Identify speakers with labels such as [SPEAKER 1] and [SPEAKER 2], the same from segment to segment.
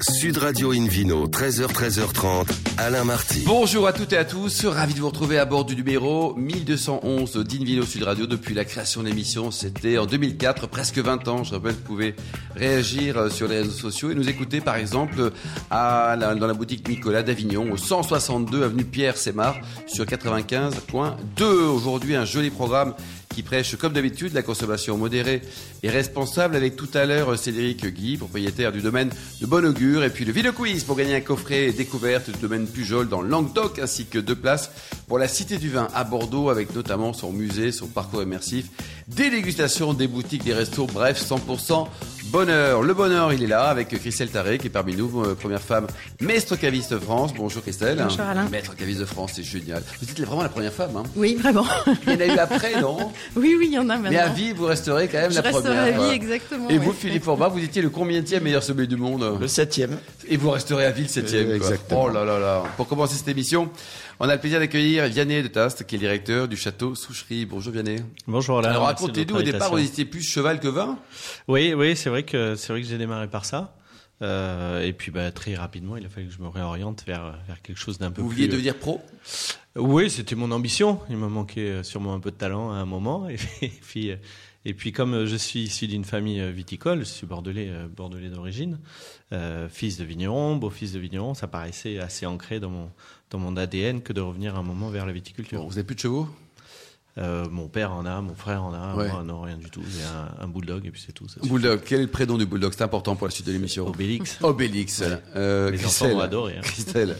[SPEAKER 1] Sud Radio Invino, 13h, 13h30, Alain Marty.
[SPEAKER 2] Bonjour à toutes et à tous, ravi de vous retrouver à bord du numéro 1211 d'Invino Sud Radio depuis la création de l'émission. C'était en 2004, presque 20 ans. Je rappelle que vous pouvez réagir sur les réseaux sociaux et nous écouter par exemple à dans la boutique Nicolas d'Avignon au 162 avenue Pierre Sémar sur 95.2. Aujourd'hui, un joli programme qui prêche comme d'habitude la consommation modérée et responsable avec tout à l'heure Cédric Guy, propriétaire du domaine de Bon Augure et puis le vidéo quiz pour gagner un coffret découverte du domaine Pujol dans Languedoc ainsi que deux places pour la Cité du Vin à Bordeaux avec notamment son musée, son parcours immersif, des dégustations, des boutiques, des restos, bref 100% bonheur. Le bonheur, il est là avec Christelle Taré qui est parmi nous, euh, première femme maître caviste de France. Bonjour Christelle.
[SPEAKER 3] Bonjour Alain.
[SPEAKER 2] Maître caviste de France, c'est génial. Vous êtes vraiment la première femme. Hein
[SPEAKER 3] oui, vraiment.
[SPEAKER 2] Il y en a eu après, non?
[SPEAKER 3] Oui, oui, il y en a maintenant.
[SPEAKER 2] Mais à vie, vous resterez quand même
[SPEAKER 3] Je
[SPEAKER 2] la première.
[SPEAKER 3] resterai à vie, exactement.
[SPEAKER 2] Et vous, Philippe Fourba, vous étiez le combienième meilleur sommelier du monde?
[SPEAKER 4] Le septième.
[SPEAKER 2] Et vous resterez à vie le septième.
[SPEAKER 4] Euh,
[SPEAKER 2] quoi.
[SPEAKER 4] exactement.
[SPEAKER 2] Oh là là là. Pour commencer cette émission, on a le plaisir d'accueillir Vianney de Tast, qui est directeur du château Soucherie. Bonjour Vianney.
[SPEAKER 5] Bonjour Alain.
[SPEAKER 2] Alors racontez-nous, au départ, vous étiez plus cheval que vin?
[SPEAKER 5] Oui, oui, c'est vrai que c'est vrai que j'ai démarré par ça. Euh, et puis bah, très rapidement, il a fallu que je me réoriente vers vers quelque chose d'un peu
[SPEAKER 2] Vous
[SPEAKER 5] plus.
[SPEAKER 2] vouliez devenir pro?
[SPEAKER 5] Oui, c'était mon ambition. Il me manquait euh, sûrement un peu de talent à un moment. Et puis, et puis, euh, et puis comme euh, je suis issu d'une famille euh, viticole, je suis bordelais, euh, bordelais d'origine, fils de vigneron, beau-fils de vigneron, ça paraissait assez ancré dans mon dans ADN que de revenir un moment vers la viticulture.
[SPEAKER 2] Vous n'avez plus de chevaux?
[SPEAKER 5] Euh, mon père en a, mon frère en a,
[SPEAKER 2] Ouais.
[SPEAKER 5] moi non rien du tout. J'ai un, un bulldog et puis c'est tout. ça.
[SPEAKER 2] Bulldog. Quel est le prénom du Bulldog? C'est important pour la suite de l'émission.
[SPEAKER 5] Obélix.
[SPEAKER 2] Obélix. Euh,
[SPEAKER 5] Les enfants
[SPEAKER 2] Christelle.
[SPEAKER 5] vont adorer. hein.
[SPEAKER 2] Christelle.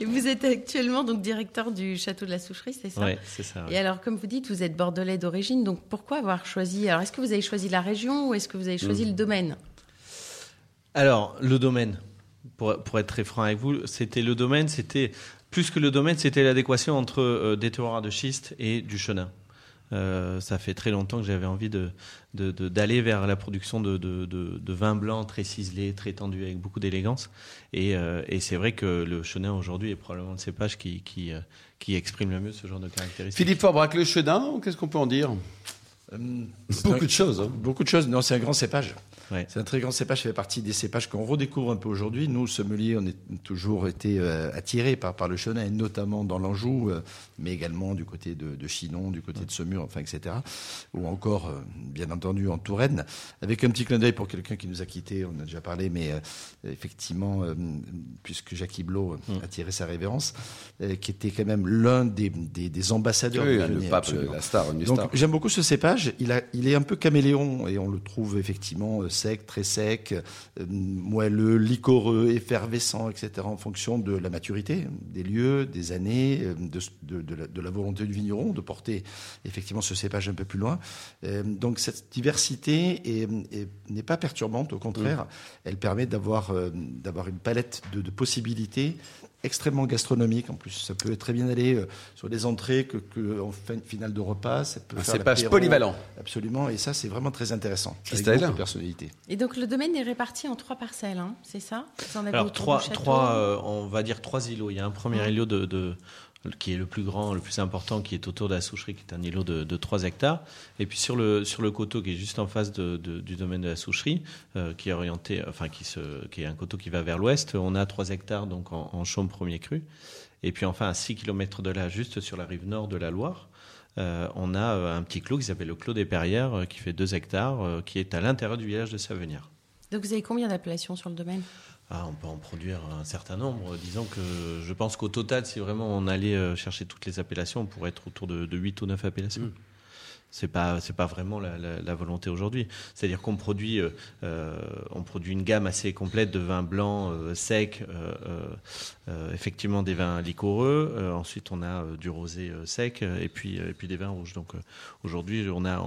[SPEAKER 3] Et vous êtes actuellement donc directeur du château de la Soucherie, c'est ça?
[SPEAKER 5] Ouais, c'est ça. ouais.
[SPEAKER 3] Et alors, comme vous dites, vous êtes bordelais d'origine, donc pourquoi avoir choisi Alors, est-ce que vous avez choisi la région ou est-ce que vous avez choisi
[SPEAKER 2] Mm.
[SPEAKER 3] le domaine?
[SPEAKER 5] Alors, le domaine, pour, pour être très franc avec vous, c'était le domaine, c'était plus que le domaine, c'était l'adéquation entre euh, des terroirs de schiste et du chenin. Euh, ça fait très longtemps que j'avais envie de, de- de- d'aller vers la production de, de, de, de vins blancs très ciselés, très tendus, avec beaucoup d'élégance. Et, euh, et c'est vrai que le chenin aujourd'hui est probablement le cépage qui, qui, euh, qui exprime le mieux ce genre de caractéristiques.
[SPEAKER 2] Philippe Forbrac, le chenin, qu'est-ce qu'on peut en dire?
[SPEAKER 4] Euh,
[SPEAKER 2] Beaucoup de choses. hein.
[SPEAKER 4] Beaucoup de choses. Non, c'est un grand cépage.
[SPEAKER 5] Ouais.
[SPEAKER 4] C'est un très grand cépage. Fait partie des cépages qu'on redécouvre un peu aujourd'hui. Nous, sommeliers, on est toujours été euh, attirés par, par le chenin, notamment dans l'Anjou, euh, mais également du côté de, de Chinon, du côté de Semur, enfin, etc. Ou encore, euh, bien entendu, en Touraine. Avec un petit clin d'œil pour quelqu'un qui nous a quittés, on a déjà parlé, mais effectivement, puisque Jacques Blot a tiré sa révérence, qui était quand même l'un des, des, des ambassadeurs
[SPEAKER 2] Oui,
[SPEAKER 4] du
[SPEAKER 2] le pape,
[SPEAKER 4] absolument.
[SPEAKER 2] la star, une
[SPEAKER 4] Donc j'aime beaucoup ce cépage. Il, a, il est un peu caméléon et on le trouve effectivement sec, très sec, euh, moelleux, liquoreux, effervescent, etc. en fonction de la maturité, des lieux, des années, euh, de, de- de la, de la volonté du vigneron de porter effectivement ce cépage un peu plus loin. Euh, donc cette diversité est- est- n'est pas perturbante, au contraire, elle permet d'avoir d'avoir une palette de possibilités extrêmement gastronomique. En plus, ça peut très bien aller euh, sur des entrées que, que en fin, finale de repas. Ça peut
[SPEAKER 2] Un
[SPEAKER 4] faire
[SPEAKER 2] cépage
[SPEAKER 4] l'apéro.
[SPEAKER 2] polyvalent.
[SPEAKER 4] Absolument. Et ça, c'est vraiment très intéressant. De personnalité.
[SPEAKER 3] Et donc, le domaine est réparti en trois parcelles, hein, c'est ça? Vous en avez
[SPEAKER 5] Alors trois, trois euh, on va dire trois îlots. Il y a un premier
[SPEAKER 3] Ouais.
[SPEAKER 5] îlot de, de- qui est le plus grand, le plus important, qui est autour de la soucherie, qui est un îlot de, de 3 hectares. Et puis sur le sur le coteau qui est juste en face du domaine de la soucherie, euh, qui est orienté, enfin qui se, qui est un coteau qui va vers l'ouest. On a 3 hectares donc en, en chaume premier cru. Et puis enfin à 6 km de là, juste sur la rive nord de la Loire. euh, on a euh, un petit clos qui s'appelle le Clos des Perrières, qui fait 2 hectares, qui est à l'intérieur du village de Savenière.
[SPEAKER 3] Donc, vous avez combien d'appellations sur le domaine?
[SPEAKER 5] Ah, on peut en produire un certain nombre. Disons que je pense qu'au total, si vraiment on allait euh, chercher toutes les appellations, on pourrait être autour de, de 8 ou 9 appellations.
[SPEAKER 2] Mm.
[SPEAKER 5] C'est pas c'est pas vraiment la, la- la volonté aujourd'hui. C'est-à-dire qu'on produit euh, euh, on produit une gamme assez complète de vins blancs euh, secs, euh, effectivement des vins liquoreux. Ensuite on a du rosé sec et puis et puis des vins rouges. Donc aujourd'hui on a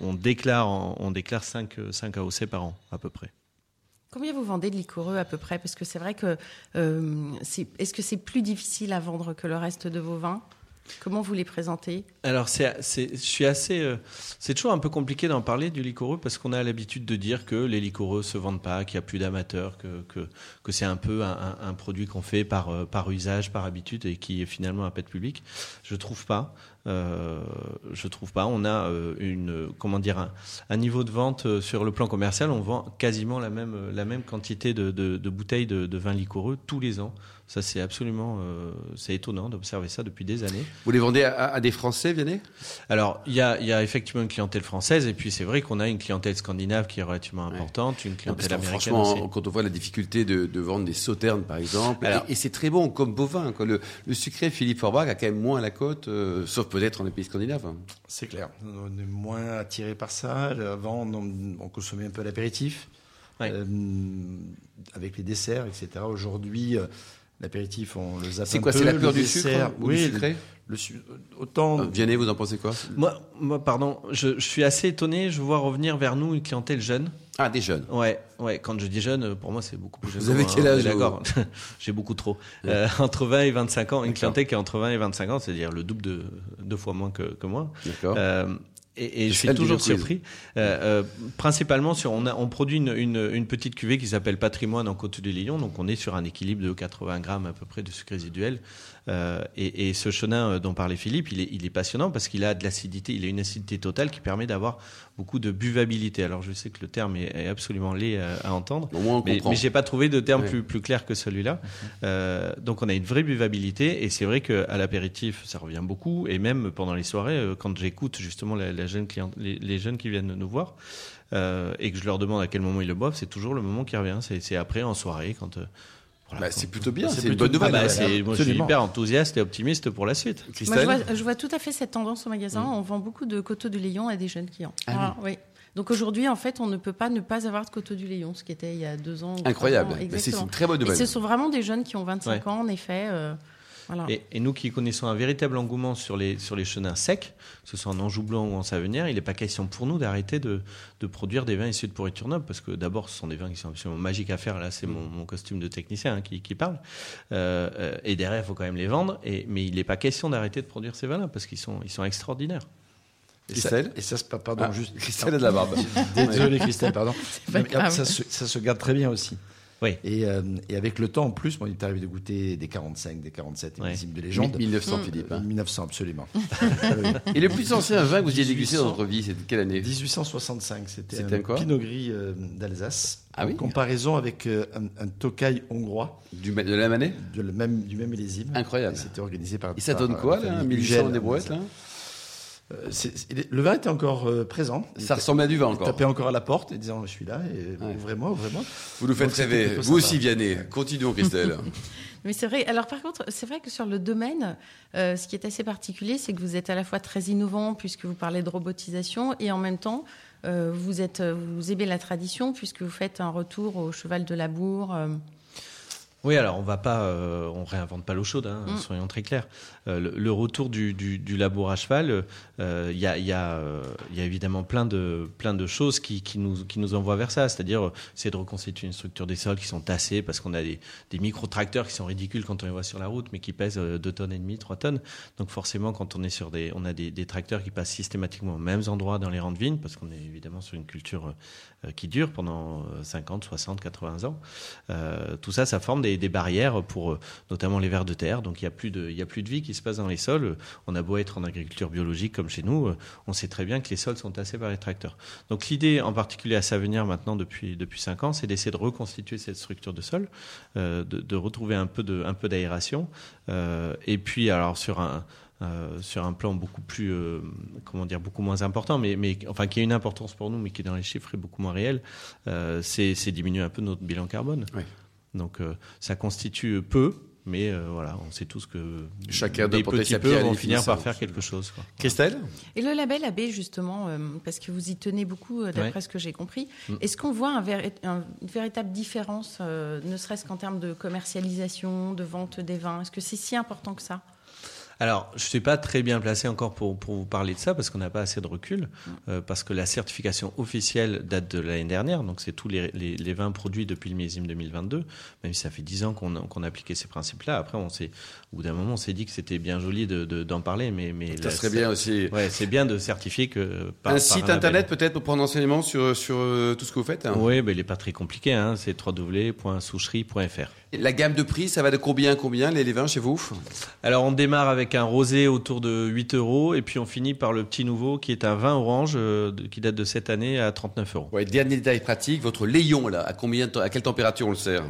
[SPEAKER 5] on, déclare on déclare 5 5 AOC par an à peu près.
[SPEAKER 3] Combien vous vendez de liquoreux à peu près? Parce que c'est vrai que. euh, Est-ce que c'est plus difficile à vendre que le reste de vos vins? Comment vous les présentez?
[SPEAKER 5] Alors, c'est, je suis assez. euh, c'est toujours un peu compliqué d'en parler du liquoreux parce qu'on a l'habitude de dire que les liquoreux se vendent pas, qu'il y a plus d'amateurs, que, que, c'est un peu un, produit qu'on fait par, euh, par usage, par habitude et qui est finalement un pet public. Je trouve pas. Euh, je trouve pas. On a euh, une, comment dire, un, un niveau de vente euh, sur le plan commercial. On vend quasiment la même, la même quantité de, de, de bouteilles de, de vin liquoreux tous les ans. Ça, c'est absolument, euh, c'est étonnant d'observer ça depuis des années.
[SPEAKER 2] Vous les vendez à, à des Français, Vianney?
[SPEAKER 5] Alors, il y a, y a effectivement une clientèle française, et puis c'est vrai qu'on a une clientèle scandinave qui est relativement
[SPEAKER 2] Ouais.
[SPEAKER 5] importante, une
[SPEAKER 2] Non,
[SPEAKER 5] clientèle
[SPEAKER 2] que
[SPEAKER 5] américaine
[SPEAKER 2] franchement,
[SPEAKER 5] aussi.
[SPEAKER 2] quand on voit la difficulté de, de vendre des sauternes, par exemple,
[SPEAKER 5] Alors-
[SPEAKER 2] et, et c'est très bon comme bovin. Quoi. Le, le sucré Philippe Forbach a quand même moins la cote, euh, sauf peut-être dans les pays scandinaves.
[SPEAKER 4] C'est clair. On est moins attiré par ça. Avant, on, on consommait un peu l'apéritif,
[SPEAKER 5] Ouais.
[SPEAKER 4] euh, avec les desserts, etc. Aujourd'hui, euh, l'apéritif, on le zappe
[SPEAKER 2] C'est quoi. C'est la
[SPEAKER 4] le
[SPEAKER 2] peur du
[SPEAKER 4] dessert,
[SPEAKER 2] sucre ou
[SPEAKER 4] Oui,
[SPEAKER 2] du sucré
[SPEAKER 4] le su- autant.
[SPEAKER 2] Euh, Vianney, vous en pensez quoi?
[SPEAKER 5] Moi, moi, pardon, je, je suis assez étonné, je vois revenir vers nous une clientèle jeune.
[SPEAKER 2] Ah, des jeunes.
[SPEAKER 5] Ouais, ouais. Quand je dis jeune, pour moi, c'est beaucoup plus jeune.
[SPEAKER 2] Vous avez
[SPEAKER 5] moi,
[SPEAKER 2] quel
[SPEAKER 5] hein,
[SPEAKER 2] âge,
[SPEAKER 5] D'accord. J'ai beaucoup trop. Euh, entre 20 et 25 ans. Une clientèle qui est entre 20 et 25 ans, c'est-à-dire le double de deux fois moins que, que moi.
[SPEAKER 2] D'accord.
[SPEAKER 5] Euh, et, et je suis toujours surpris. Euh, euh, principalement, sur, on, a, on produit une, une, une petite cuvée qui s'appelle Patrimoine en Côte du Lion. Donc, on est sur un équilibre de 80 grammes à peu près de sucre résiduel. Euh, et, et ce chenin euh, dont parlait Philippe, il est, il est passionnant parce qu'il a de l'acidité. Il a une acidité totale qui permet d'avoir beaucoup de buvabilité. Alors, je sais que le terme est, absolument laid à, à entendre.
[SPEAKER 2] Au moins, on
[SPEAKER 5] Mais, mais j'ai pas trouvé de terme plus, plus clair que celui-là. Euh, donc on a une vraie buvabilité et c'est vrai qu'à l'apéritif ça revient beaucoup et même pendant les soirées euh, quand j'écoute justement la, la jeune cliente, les, les jeunes qui viennent nous voir euh, et que je leur demande à quel moment ils le boivent, c'est toujours le moment qui revient. C'est c'est après en soirée quand. euh, voilà,
[SPEAKER 2] Bah, c'est plutôt bien,
[SPEAKER 4] C'est
[SPEAKER 2] c'est une bonne
[SPEAKER 5] Ah
[SPEAKER 2] nouvelle.
[SPEAKER 5] bah,
[SPEAKER 4] ouais,
[SPEAKER 5] c'est- moi je suis hyper enthousiaste et optimiste pour la suite.
[SPEAKER 3] Moi, je
[SPEAKER 2] Christelle
[SPEAKER 3] vois, je vois tout à fait cette tendance au magasin. On vend beaucoup de coteaux du Léon à des jeunes clients.
[SPEAKER 2] Ah
[SPEAKER 3] Voilà, oui. Donc aujourd'hui, en fait, on ne peut pas ne pas avoir de coteaux du Léon, ce qui était il y a deux ans.
[SPEAKER 2] Incroyable.
[SPEAKER 3] ans.
[SPEAKER 2] Bah, c'est une très bonne
[SPEAKER 3] Et
[SPEAKER 2] nouvelle.
[SPEAKER 3] ce sont vraiment des jeunes qui ont 25
[SPEAKER 5] Ouais.
[SPEAKER 3] ans, en effet. euh, voilà.
[SPEAKER 5] Et, et nous qui connaissons un véritable engouement sur les, sur les chenins secs, que ce soit en Anjou blanc ou en Savenière, il n'est pas question pour nous d'arrêter de, de produire des vins issus de pourriture noble, parce que d'abord, ce sont des vins qui sont absolument magiques à faire. Là, c'est mon, mon costume de technicien hein, qui, qui parle. Euh, euh, et derrière, il faut quand même les vendre. Et, mais il n'est pas question d'arrêter de produire ces vins-là, parce qu'ils sont, ils sont extraordinaires.
[SPEAKER 4] Et ça,
[SPEAKER 2] Christelle?
[SPEAKER 4] Et ça se pardon,
[SPEAKER 2] Ah,
[SPEAKER 4] juste.
[SPEAKER 2] Christelle a de la barbe.
[SPEAKER 4] Désolé, Christelle, pardon. Mais, ça, se, ça se garde très bien aussi.
[SPEAKER 5] Oui.
[SPEAKER 4] Et, euh, et avec le temps, en plus, moi, il est arrivé de goûter des 45, des 47
[SPEAKER 5] Ouais.
[SPEAKER 4] millésimes de légende.
[SPEAKER 2] 1900, Philippe. hein.
[SPEAKER 4] 1900, absolument.
[SPEAKER 2] Et le plus ancien vin que vous ayez dégusté dans
[SPEAKER 4] 1800.
[SPEAKER 2] votre vie, c'était quelle année
[SPEAKER 4] 1865, c'était
[SPEAKER 2] C'était
[SPEAKER 4] un
[SPEAKER 2] quoi
[SPEAKER 4] Pinot Gris euh, d'Alsace.
[SPEAKER 2] Ah
[SPEAKER 4] en
[SPEAKER 2] oui
[SPEAKER 4] comparaison avec euh, un, un Tokai hongrois
[SPEAKER 2] du, De la même année
[SPEAKER 4] de le même, du même millésime.
[SPEAKER 2] Incroyable.
[SPEAKER 4] Et C'était organisé par.
[SPEAKER 2] Et ça
[SPEAKER 4] par,
[SPEAKER 2] donne
[SPEAKER 4] euh,
[SPEAKER 2] quoi, là
[SPEAKER 4] famille
[SPEAKER 2] 1800
[SPEAKER 4] Hugel.
[SPEAKER 2] des brouettes, là?
[SPEAKER 4] Euh, Le vin était encore euh, présent. Il
[SPEAKER 2] Ça ressemble à du vin
[SPEAKER 4] il
[SPEAKER 2] encore.
[SPEAKER 4] tapait encore à la porte et disant Je suis là, et
[SPEAKER 2] Ouais.
[SPEAKER 4] ouvrez-moi, ouvrez-moi.
[SPEAKER 2] Vous nous faites
[SPEAKER 4] Donc,
[SPEAKER 2] rêver. Vous aussi, Vianney. Continuons, Christelle.
[SPEAKER 3] Mais c'est vrai. Alors par contre, c'est vrai que sur le domaine, euh, ce qui est assez particulier, c'est que vous êtes à la fois très innovant puisque vous parlez de robotisation et en même temps, euh, vous êtes, vous aimez la tradition puisque vous faites un retour au cheval de labour. euh,
[SPEAKER 5] Oui, alors on va pas, euh, on réinvente pas l'eau chaude, hein,
[SPEAKER 3] Mm.
[SPEAKER 5] soyons très clairs. Euh, le, le retour du, du, du labour à cheval, euh, il y, a, il y, a, euh, y a évidemment plein de, plein de choses qui, qui, nous, qui nous envoient vers ça. C'est-à-dire, c'est de reconstituer une structure des sols qui sont tassés parce qu'on a des, des micro-tracteurs qui sont ridicules quand on les voit sur la route, mais qui pèsent 2 tonnes et demie, 3 tonnes. Donc forcément, quand on est sur des, on a des, des tracteurs qui passent systématiquement aux mêmes endroits dans les rangs de vignes, parce qu'on est évidemment sur une culture qui dure pendant euh, 50, 60, 80 ans. Tout ça, ça forme des, des barrières pour euh, notamment les vers de terre. Donc il y a plus de, a plus de vie qui se passe dans les sols. On a beau être en agriculture biologique comme chez nous, euh, on sait très bien que les sols sont tassés par les tracteurs. Donc l'idée, en particulier à Savenir maintenant depuis depuis cinq ans, c'est d'essayer de reconstituer cette structure de sol, euh, de, retrouver un peu d'aération. Et puis alors sur un sur un plan beaucoup plus, comment dire, beaucoup moins important, mais, mais enfin qui a une importance pour nous, mais qui dans les chiffres est beaucoup moins réel, euh, c'est diminuer un peu notre bilan carbone.
[SPEAKER 2] Oui.
[SPEAKER 5] Donc euh, ça constitue peu, mais euh, voilà, on sait tous que
[SPEAKER 2] Chacun
[SPEAKER 5] des petits
[SPEAKER 2] sa
[SPEAKER 5] peu vont finir par faire quelque chose. quoi.
[SPEAKER 2] Christelle?
[SPEAKER 3] Et le label AB, justement, euh, parce que vous y tenez beaucoup, euh, d'après
[SPEAKER 5] Ouais.
[SPEAKER 3] ce que j'ai compris,
[SPEAKER 5] Mm.
[SPEAKER 3] est-ce qu'on voit un véri- un- une véritable différence, euh, ne serait-ce qu'en termes de commercialisation, de vente des vins? Est-ce que c'est si important que ça?
[SPEAKER 5] Alors, je ne suis pas très bien placé encore pour, pour vous parler de ça parce qu'on n'a pas assez de recul,
[SPEAKER 3] Mm.
[SPEAKER 5] euh, parce que la certification officielle date de l'année dernière, donc c'est tous les, les, les vins produits depuis le millésime 2022, même si ça fait 10 ans qu'on qu'on a appliqué ces principes-là. Après, on au bout d'un moment, on s'est dit que c'était bien joli d'en de, d'en parler, mais, mais
[SPEAKER 2] Ça
[SPEAKER 5] là,
[SPEAKER 2] serait bien aussi.
[SPEAKER 5] Ouais, c'est bien de certifier que par,
[SPEAKER 2] un
[SPEAKER 5] par
[SPEAKER 2] site internet peut-être pour prendre enseignement sur, sur euh, tout ce que vous faites? Hein
[SPEAKER 5] Oui, mais il n'est pas très compliqué, hein, c'est www.soucherie.fr.
[SPEAKER 2] La gamme de prix, ça va de combien à combien les, les vins chez vous?
[SPEAKER 5] Alors on démarre avec un rosé autour de 8 euros et puis on finit par le petit nouveau qui est un vin orange euh, qui date de cette année à 39 euros.
[SPEAKER 2] Ouais, dernier détail pratique, votre Léon là, à combien, à quelle température on le sert?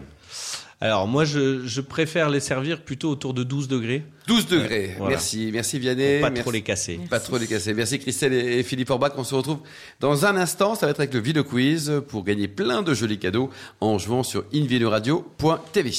[SPEAKER 5] Alors moi je, je préfère les servir plutôt autour de 12 degrés
[SPEAKER 2] 12 degrés.
[SPEAKER 5] voilà.
[SPEAKER 2] Merci, merci Vianney.
[SPEAKER 5] pour pas
[SPEAKER 2] merci.
[SPEAKER 5] trop les casser.
[SPEAKER 2] Pas trop les casser. Merci Christelle et et Philippe Orbach. On se retrouve dans un instant. Ça va être avec le Video Quiz pour gagner plein de jolis cadeaux en jouant sur invinoradio.tv.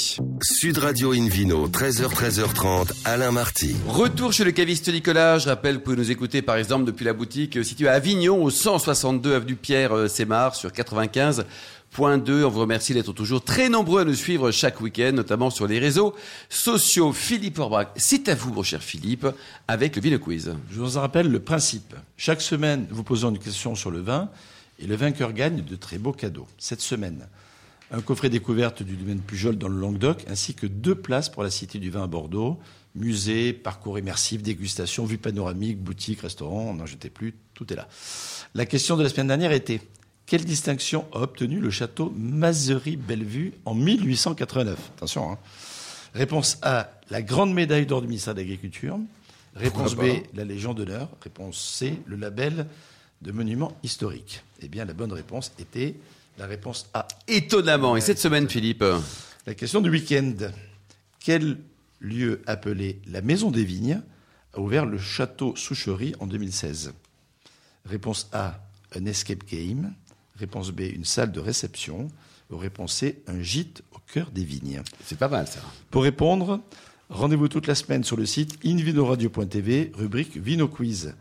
[SPEAKER 1] Sud Radio Invino, 13h, 13h30, Alain Marty.
[SPEAKER 2] Retour chez le caviste Nicolas. Je rappelle, vous pouvez nous écouter par exemple depuis la boutique située à Avignon, au 162 avenue Pierre euh, Sémar, sur 95. Point 2, on vous remercie d'être toujours très nombreux à nous suivre chaque week-end, notamment sur les réseaux sociaux. Philippe Orbach, c'est à vous, mon cher Philippe, avec le Vino Quiz.
[SPEAKER 4] Je vous en rappelle le principe. Chaque semaine, vous posons une question sur le vin et le vainqueur gagne de très beaux cadeaux. Cette semaine, un coffret découverte du domaine Pujol dans le Languedoc, ainsi que deux places pour la Cité du Vin à Bordeaux. Musée, parcours immersif, dégustation, vue panoramique, boutique, restaurant, n'en jetez plus, tout est là. La question de la semaine dernière était quelle distinction a obtenu le château Mazerie-Bellevue en 1889 Attention, hein. Réponse A, la grande médaille d'or du ministère de l'Agriculture. Réponse B, la Légion d'honneur. Réponse C, le label de monument historique. Eh bien, la bonne réponse était la réponse A.
[SPEAKER 2] Étonnamment. Et cette semaine, Philippe
[SPEAKER 4] La question du week-end. Quel lieu appelé la Maison des Vignes a ouvert le château Soucherie en 2016 Réponse A, un escape game. Réponse B, une salle de réception. Réponse C, un gîte au cœur des vignes.
[SPEAKER 2] C'est pas mal, ça.
[SPEAKER 4] Pour répondre, rendez-vous toute la semaine sur le site invinoradio.tv, rubrique Vino Quiz.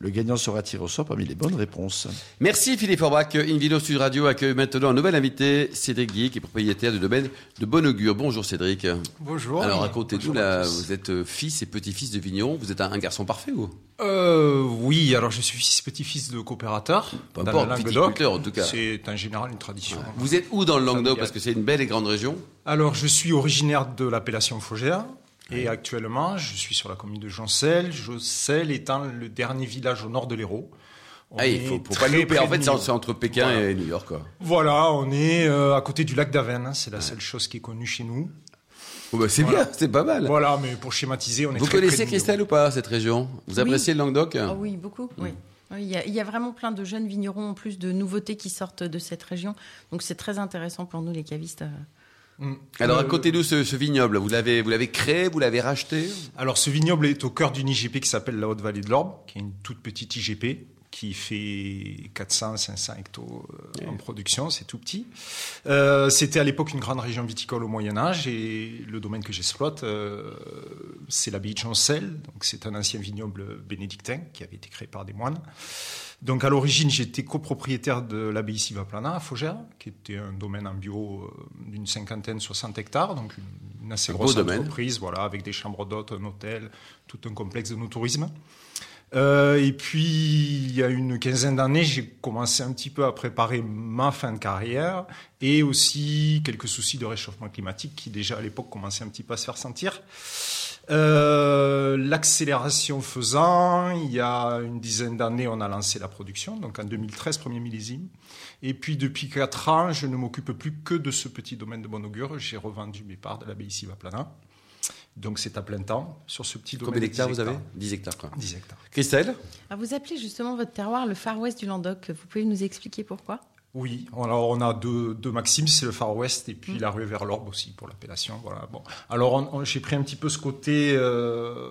[SPEAKER 4] Le gagnant sera tiré au sort parmi les bonnes réponses.
[SPEAKER 2] Merci Philippe Orbach. Invino Sud Radio accueille maintenant un nouvel invité, Cédric Guy, qui est propriétaire du domaine de Bonne-Augure. Bonjour Cédric.
[SPEAKER 6] Bonjour.
[SPEAKER 2] Alors racontez-nous, vous êtes euh, fils et petit-fils de vigneron. Vous êtes un, un garçon parfait, vous?
[SPEAKER 6] Euh, oui, alors je suis fils petit-fils de coopérateur.
[SPEAKER 2] Peu
[SPEAKER 6] dans
[SPEAKER 2] importe,
[SPEAKER 6] le Languedoc.
[SPEAKER 2] viticulteur, en tout cas.
[SPEAKER 6] C'est en général une tradition.
[SPEAKER 2] Vous êtes où dans le Languedoc? Parce que c'est une belle et grande région.
[SPEAKER 6] Alors je suis originaire de l'appellation Faugère. Et actuellement, je suis sur la commune de Joncel. Joncel étant le dernier village au nord de l'Hérault. On
[SPEAKER 2] Ah, il
[SPEAKER 6] est
[SPEAKER 2] faut, faut pas louper. En fait, c'est entre Pékin
[SPEAKER 6] Voilà.
[SPEAKER 2] et New York, quoi.
[SPEAKER 6] Voilà, on est euh, à côté du lac d'Avenne. hein. C'est la seule chose qui est connue chez nous.
[SPEAKER 2] Oh, bah, c'est
[SPEAKER 6] Voilà.
[SPEAKER 2] bien, c'est pas mal.
[SPEAKER 6] Voilà, mais pour schématiser, on est
[SPEAKER 2] Vous
[SPEAKER 6] très près
[SPEAKER 2] connaissez. Christelle ou pas, cette région? Vous
[SPEAKER 3] Oui.
[SPEAKER 2] appréciez le Languedoc?
[SPEAKER 3] Ah oui, beaucoup. Oui. Oui, Il y, a, il y a vraiment plein de jeunes vignerons, en plus de nouveautés qui sortent de cette région. Donc c'est très intéressant pour nous, les cavistes.
[SPEAKER 6] Mm.
[SPEAKER 2] Alors,
[SPEAKER 6] Euh,
[SPEAKER 2] racontez-nous ce, ce vignoble. Vous l'avez, vous l'avez créé, vous l'avez racheté
[SPEAKER 6] Alors, ce vignoble est au cœur d'une IGP qui s'appelle la Haute-Vallée de l'Orbe, qui est une toute petite IGP qui fait 400-500 hectos euh, en production, c'est tout petit. Euh, C'était à l'époque une grande région viticole au Moyen Âge et le domaine que j'exploite, euh, c'est l'abbaye de Chancel. Donc c'est un ancien vignoble bénédictin qui avait été créé par des moines. Donc à l'origine, j'étais copropriétaire de l'abbaye Sivaplana à Faugère, qui était un domaine en bio euh, d'une cinquantaine, 60 hectares, donc une, une assez
[SPEAKER 2] Un
[SPEAKER 6] grosse entreprise, voilà, avec des chambres d'hôtes, un hôtel, tout un complexe de no tourisme. Euh, et puis, il y a une quinzaine d'années, j'ai commencé un petit peu à préparer ma fin de carrière et aussi quelques soucis de réchauffement climatique qui déjà à l'époque commençaient un petit peu à se faire sentir. Euh, L'accélération faisant, il y a une dizaine d'années, on a lancé la production, donc en 2013, premier millésime. Et puis depuis quatre ans, je ne m'occupe plus que de ce petit domaine de bon augure. J'ai revendu mes parts de l'abbaye Sivaplana. Donc c'est à plein temps sur ce petit domaine.
[SPEAKER 2] Combien d'hectares
[SPEAKER 6] 10
[SPEAKER 2] vous avez?
[SPEAKER 6] Hectares.
[SPEAKER 2] 10 hectares, quoi.
[SPEAKER 6] 10 hectares.
[SPEAKER 2] Christelle?
[SPEAKER 3] Ah, vous appelez justement votre terroir le Far West du Languedoc. Vous pouvez nous expliquer pourquoi?
[SPEAKER 6] Oui, alors on a deux, maximes, c'est le Far West et puis la rue vers l'Orbe aussi pour l'appellation. Voilà. Bon. Alors j'ai pris un petit peu ce côté euh,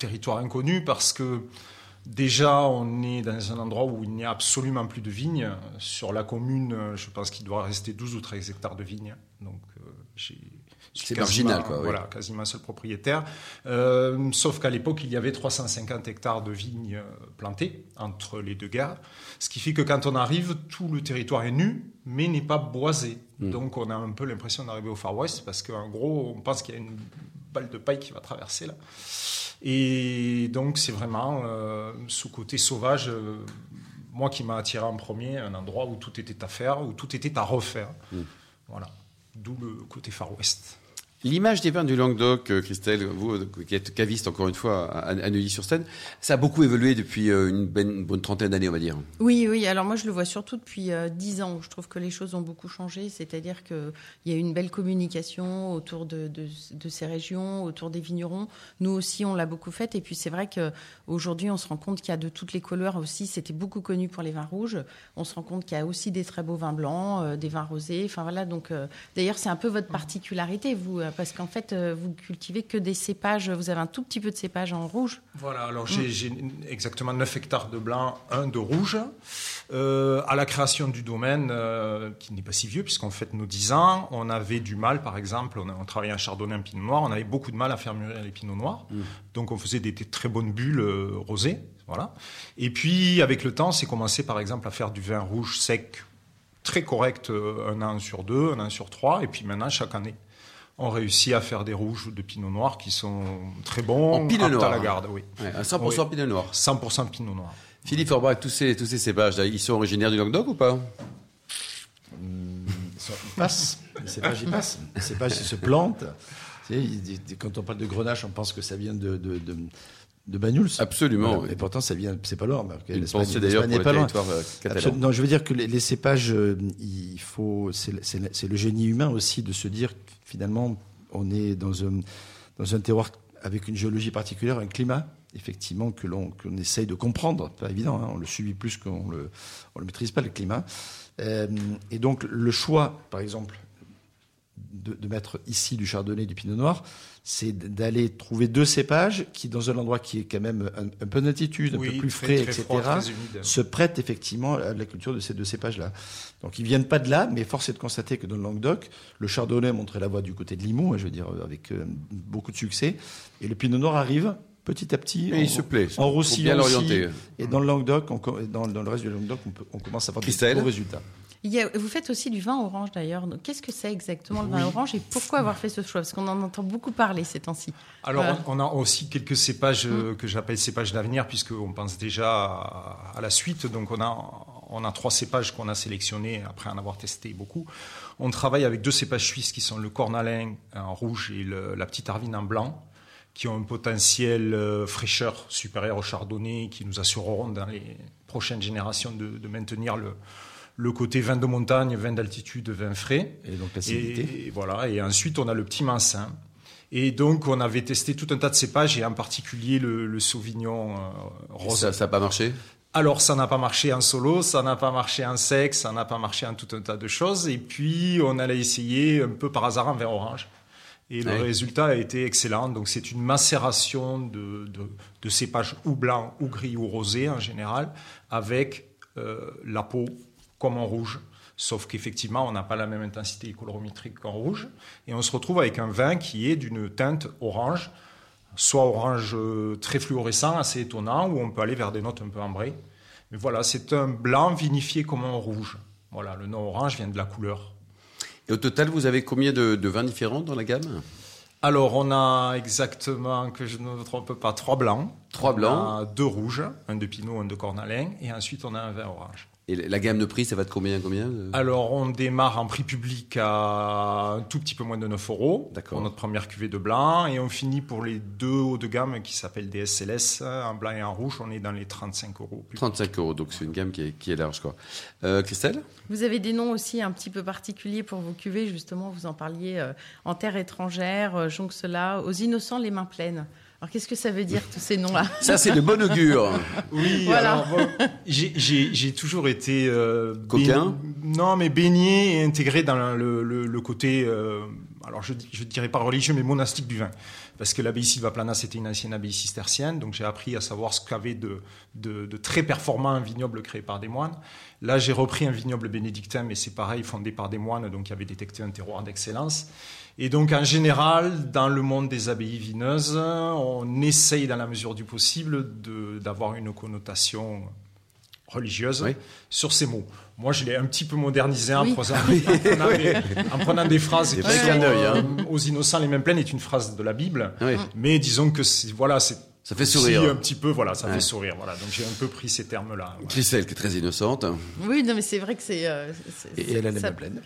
[SPEAKER 6] territoire inconnu parce que déjà on est dans un endroit où il n'y a absolument plus de vignes. Sur la commune, je pense qu'il doit rester 12 ou 13 hectares de vignes. Donc euh,
[SPEAKER 2] C'est marginal, quoi, oui.
[SPEAKER 6] Voilà, quasiment seul propriétaire. Euh, sauf qu'à l'époque, il y avait 350 hectares de vignes plantées entre les deux guerres. Ce qui fait que quand on arrive, tout le territoire est nu, mais n'est pas boisé.
[SPEAKER 2] Hmm.
[SPEAKER 6] Donc on a un peu l'impression d'arriver au Far West parce qu'en gros, on pense qu'il y a une balle de paille qui va traverser là. Et donc c'est vraiment euh, ce côté sauvage, euh, moi qui m'a attiré en premier, un endroit où tout était à faire, où tout était à refaire.
[SPEAKER 2] Mm.
[SPEAKER 6] Voilà, d'où le côté Far West.
[SPEAKER 2] L'image des vins du Languedoc, euh, Christelle, vous euh, qui êtes caviste encore une fois à, Neuilly-sur-Seine, ça a beaucoup évolué depuis euh, une, bonne- une bonne trentaine d'années, on va dire.
[SPEAKER 3] Oui, oui. Alors moi, je le vois surtout depuis dix ans. Je trouve que les choses ont beaucoup changé. C'est-à-dire qu'il y a une belle communication autour de, de- ces régions, autour des vignerons. Nous aussi, on l'a beaucoup fait. Et puis c'est vrai qu'aujourd'hui, on se rend compte qu'il y a de toutes les couleurs aussi. C'était beaucoup connu pour les vins rouges. On se rend compte qu'il y a aussi des très beaux vins blancs, des vins rosés. Enfin voilà. Donc d'ailleurs, c'est un peu votre particularité, vous, parce qu'en fait, euh, vous cultivez que des cépages. Vous avez un tout petit peu de cépages en rouge.
[SPEAKER 6] Voilà, alors j'ai j'ai exactement 9 hectares de blanc, 1 de rouge. Euh, à la création du domaine, euh, qui n'est pas si vieux, puisqu'on fête nos 10 ans, on avait du mal, par exemple, on, a- on travaillait un chardonnay, un pinot noir, on avait beaucoup de mal à faire mûrir les pinots noirs. Donc on faisait des, des très bonnes bulles euh, rosées. Voilà. Et puis, avec le temps, c'est commencé, par exemple, à faire du vin rouge sec, très correct, un an sur deux, un an sur trois. Et puis maintenant, chaque année, on réussit à faire des rouges de pinot noir qui sont très bons.
[SPEAKER 2] En pinot noir.
[SPEAKER 6] à la garde, oui.
[SPEAKER 2] Ouais, un 100%
[SPEAKER 6] Oui.
[SPEAKER 2] pinot noir.
[SPEAKER 6] 100% pinot noir.
[SPEAKER 2] Philippe Forbach, tous ces, tous ces cépages, là, ils sont originaires du Languedoc ou pas?
[SPEAKER 4] Ils sont- ils passent. Les cépages, ils passent. Les cépages, ils se plantent. Tu sais, ils- quand on parle de grenache, on pense que ça vient de, de, de, de Banyuls.
[SPEAKER 2] Absolument.
[SPEAKER 4] Voilà. Et pourtant, ça vient, c'est pas L'Espagne-
[SPEAKER 2] pensée d'ailleurs pour le
[SPEAKER 4] pas
[SPEAKER 2] territoire euh, catalan.
[SPEAKER 4] Non, je veux dire que les, les cépages, euh, il faut, c'est le- c'est génie humain aussi de se dire que finalement, on est dans un, dans un terroir avec une géologie particulière, un climat, effectivement, que l'on qu'on essaye de comprendre. Pas évident, hein, on le subit plus qu'on le, on le maîtrise pas, le climat. Euh, et donc, le choix, par exemple, de, de mettre ici du chardonnay et du pinot noir, c'est d'aller trouver deux cépages qui, dans un endroit qui est quand même un, un peu d'altitude, un
[SPEAKER 6] Oui,
[SPEAKER 4] peu plus frais,
[SPEAKER 6] très
[SPEAKER 4] etc.,
[SPEAKER 6] froid, très humide.
[SPEAKER 4] se prêtent effectivement à la culture de ces deux cépages-là. Donc ils viennent pas de là, mais force est de constater que dans le Languedoc, le chardonnay montrait la voie du côté de Limoux, hein, je veux dire, avec euh, beaucoup de succès, et le pinot noir arrive petit à petit.
[SPEAKER 2] Et il se plaît.
[SPEAKER 4] En roussillon
[SPEAKER 2] bien
[SPEAKER 4] aussi.
[SPEAKER 2] l'orienter.
[SPEAKER 4] Et dans le Languedoc, on dans, dans le reste du Languedoc, on, peut- on commence à avoir des beaux résultats.
[SPEAKER 3] Il y a- vous faites aussi du vin orange d'ailleurs. Qu'est-ce que c'est exactement le vin orange et pourquoi avoir fait ce choix? Parce qu'on en entend beaucoup parler ces temps-ci.
[SPEAKER 6] Alors,
[SPEAKER 3] Voilà.
[SPEAKER 6] on a aussi quelques cépages euh, que j'appelle cépages d'avenir, puisqu'on pense déjà à, à la suite. Donc, on a, on a trois cépages qu'on a sélectionnés après en avoir testé beaucoup. On travaille avec deux cépages suisses qui sont le cornalin en rouge et le- la petite arvine en blanc, qui ont un potentiel euh, fraîcheur supérieur au chardonnay, qui nous assureront dans les prochaines générations de, de maintenir le, le côté vin de montagne, vin d'altitude, vin frais.
[SPEAKER 4] Et donc l'acidité.
[SPEAKER 6] Et, voilà. Et ensuite, on a le petit mansin. Et donc, on avait testé tout un tas de cépages, et en particulier le, le Sauvignon euh, rose.
[SPEAKER 2] Ça n'a pas marché?
[SPEAKER 6] Alors, ça n'a pas marché en solo, ça n'a pas marché en sec, ça n'a pas marché en tout un tas de choses. Et puis, on allait essayer un peu par hasard en vin orange. Et le
[SPEAKER 2] Ouais.
[SPEAKER 6] résultat a été excellent. Donc, c'est une macération de, de, de cépages ou blancs, ou gris, ou rosés en général, avec euh, la peau comme en rouge. Sauf qu'effectivement, on n'a pas la même intensité colorométrique qu'en rouge. Et on se retrouve avec un vin qui est d'une teinte orange, soit orange euh, très fluorescent, assez étonnant, ou on peut aller vers des notes un peu ambrées. Mais voilà, c'est un blanc vinifié comme un rouge. Voilà, le nom orange vient de la couleur.
[SPEAKER 2] Et au total, vous avez combien de, de vins différents dans la gamme?
[SPEAKER 6] Alors, on a exactement, que je ne me trompe pas, trois blancs.
[SPEAKER 2] Trois
[SPEAKER 6] On
[SPEAKER 2] blancs.
[SPEAKER 6] a deux rouges, un de Pinot, un de Cornalin, et ensuite on a un vin orange.
[SPEAKER 2] Et la gamme de prix, ça va de combien, combien de-
[SPEAKER 6] Alors, on démarre en prix public à un tout petit peu moins de 9 euros
[SPEAKER 2] D'accord.
[SPEAKER 6] pour notre première cuvée de blanc. Et on finit pour les deux hauts de gamme qui s'appellent des SLS, en blanc et en rouge. On est dans les 35 euros. plus.
[SPEAKER 2] 35 euros, donc c'est une gamme qui est, qui est large. Quoi. Euh, Christelle?
[SPEAKER 3] Vous avez des noms aussi un petit peu particuliers pour vos cuvées. Justement, vous en parliez euh, en terre étrangère, euh, Jonque-Cela, aux innocents les mains pleines. Alors qu'est-ce que ça veut dire tous ces noms-là?
[SPEAKER 2] Ça, c'est de bon augure.
[SPEAKER 6] Oui,
[SPEAKER 3] Voilà.
[SPEAKER 6] alors bon, j'ai- toujours été euh,
[SPEAKER 2] Coquin?
[SPEAKER 6] Non, mais baigné et intégré dans le, le- le côté, euh, alors je ne dirais pas religieux, mais monastique du vin. Parce que l'abbaye Silvaplana, c'était une ancienne abbaye cistercienne, donc j'ai appris à savoir ce qu'avait de, de, très performant un vignoble créé par des moines. Là, j'ai repris un vignoble bénédictin, mais c'est pareil, fondé par des moines, donc qui avaient détecté un terroir d'excellence. Et donc, en général, dans le monde des abbayes vineuses, on essaye, dans la mesure du possible, d'avoir une connotation religieuse
[SPEAKER 2] Oui.
[SPEAKER 6] sur ces mots. Moi, je l'ai un petit peu modernisé en,
[SPEAKER 3] Oui.
[SPEAKER 6] prenant, en prenant des, en prenant des phrases qui sont,
[SPEAKER 2] hein.
[SPEAKER 6] euh, aux innocents les mêmes plaines est une phrase de la Bible.
[SPEAKER 2] Oui.
[SPEAKER 6] Mais disons que voilà, c'est
[SPEAKER 2] Ça fait
[SPEAKER 6] aussi
[SPEAKER 2] sourire.
[SPEAKER 6] un petit peu, voilà, ça
[SPEAKER 2] Ouais.
[SPEAKER 6] fait sourire. Voilà, donc j'ai un peu pris ces termes-là. ouais.
[SPEAKER 2] Christelle, qui est très innocente.
[SPEAKER 3] Oui, non, mais c'est vrai que c'est. euh,
[SPEAKER 4] Et elle a les
[SPEAKER 3] ça-
[SPEAKER 4] mains pleines.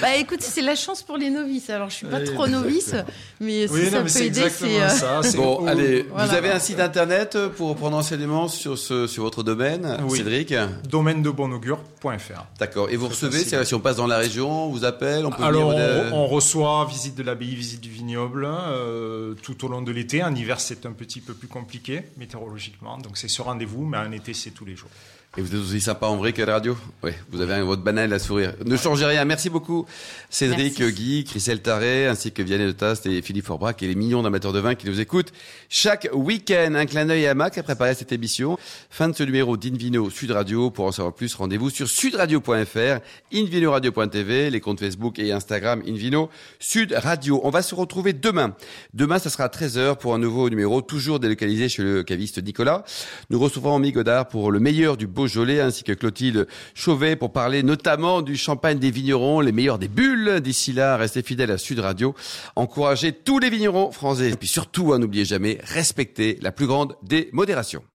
[SPEAKER 3] Bah écoute, c'est la chance pour les novices. Alors je suis pas
[SPEAKER 4] Oui,
[SPEAKER 3] trop novice, mais si
[SPEAKER 6] Oui,
[SPEAKER 3] ça
[SPEAKER 6] non, mais
[SPEAKER 3] peut
[SPEAKER 6] c'est
[SPEAKER 3] aider,
[SPEAKER 6] exactement
[SPEAKER 3] c'est. euh,
[SPEAKER 6] ça. c'est-
[SPEAKER 2] Bon, allez,
[SPEAKER 3] Voilà.
[SPEAKER 2] vous avez un site internet pour prendre enseignement sur, ce, sur votre domaine,
[SPEAKER 6] Oui.
[SPEAKER 2] Cédric
[SPEAKER 6] domaine de bonaugure.fr.
[SPEAKER 2] D'accord. Et vous recevez, c'est- si on passe dans la région, on vous appelle, on peut
[SPEAKER 6] Alors,
[SPEAKER 2] venir.
[SPEAKER 6] on, on reçoit visite de l'abbaye, visite du vignoble euh, tout au long de l'été. En hiver, c'est un petit peu plus compliqué météorologiquement, donc c'est sur rendez-vous, mais en été, c'est tous les jours.
[SPEAKER 2] Et vous êtes aussi sympa en vrai qu'à la radio. Oui, vous avez votre banane à sourire. Ne changez rien. Merci beaucoup, Cédric
[SPEAKER 3] Merci.
[SPEAKER 2] Guy, Christelle Taré, ainsi que Vianney de Tast et Philippe Forbrac et les millions d'amateurs de vin qui nous écoutent chaque week-end. Un clin d'œil à Mac a préparé cette émission. Fin de ce numéro d'Invino Sud Radio. Pour en savoir plus, rendez-vous sur sudradio.fr, invinoradio.tv, les comptes Facebook et Instagram Invino Sud Radio. On va se retrouver demain. Demain, ça sera à 13h pour un nouveau numéro, toujours délocalisé chez le caviste Nicolas. Nous recevrons Mi Godard pour le meilleur du Beaujolais, ainsi que Clotilde Chauvet pour parler notamment du champagne des vignerons, les meilleurs des bulles. D'ici là, restez fidèles à Sud Radio. Encouragez tous les vignerons français. Et puis surtout, hein, n'oubliez jamais, respectez la plus grande des modérations.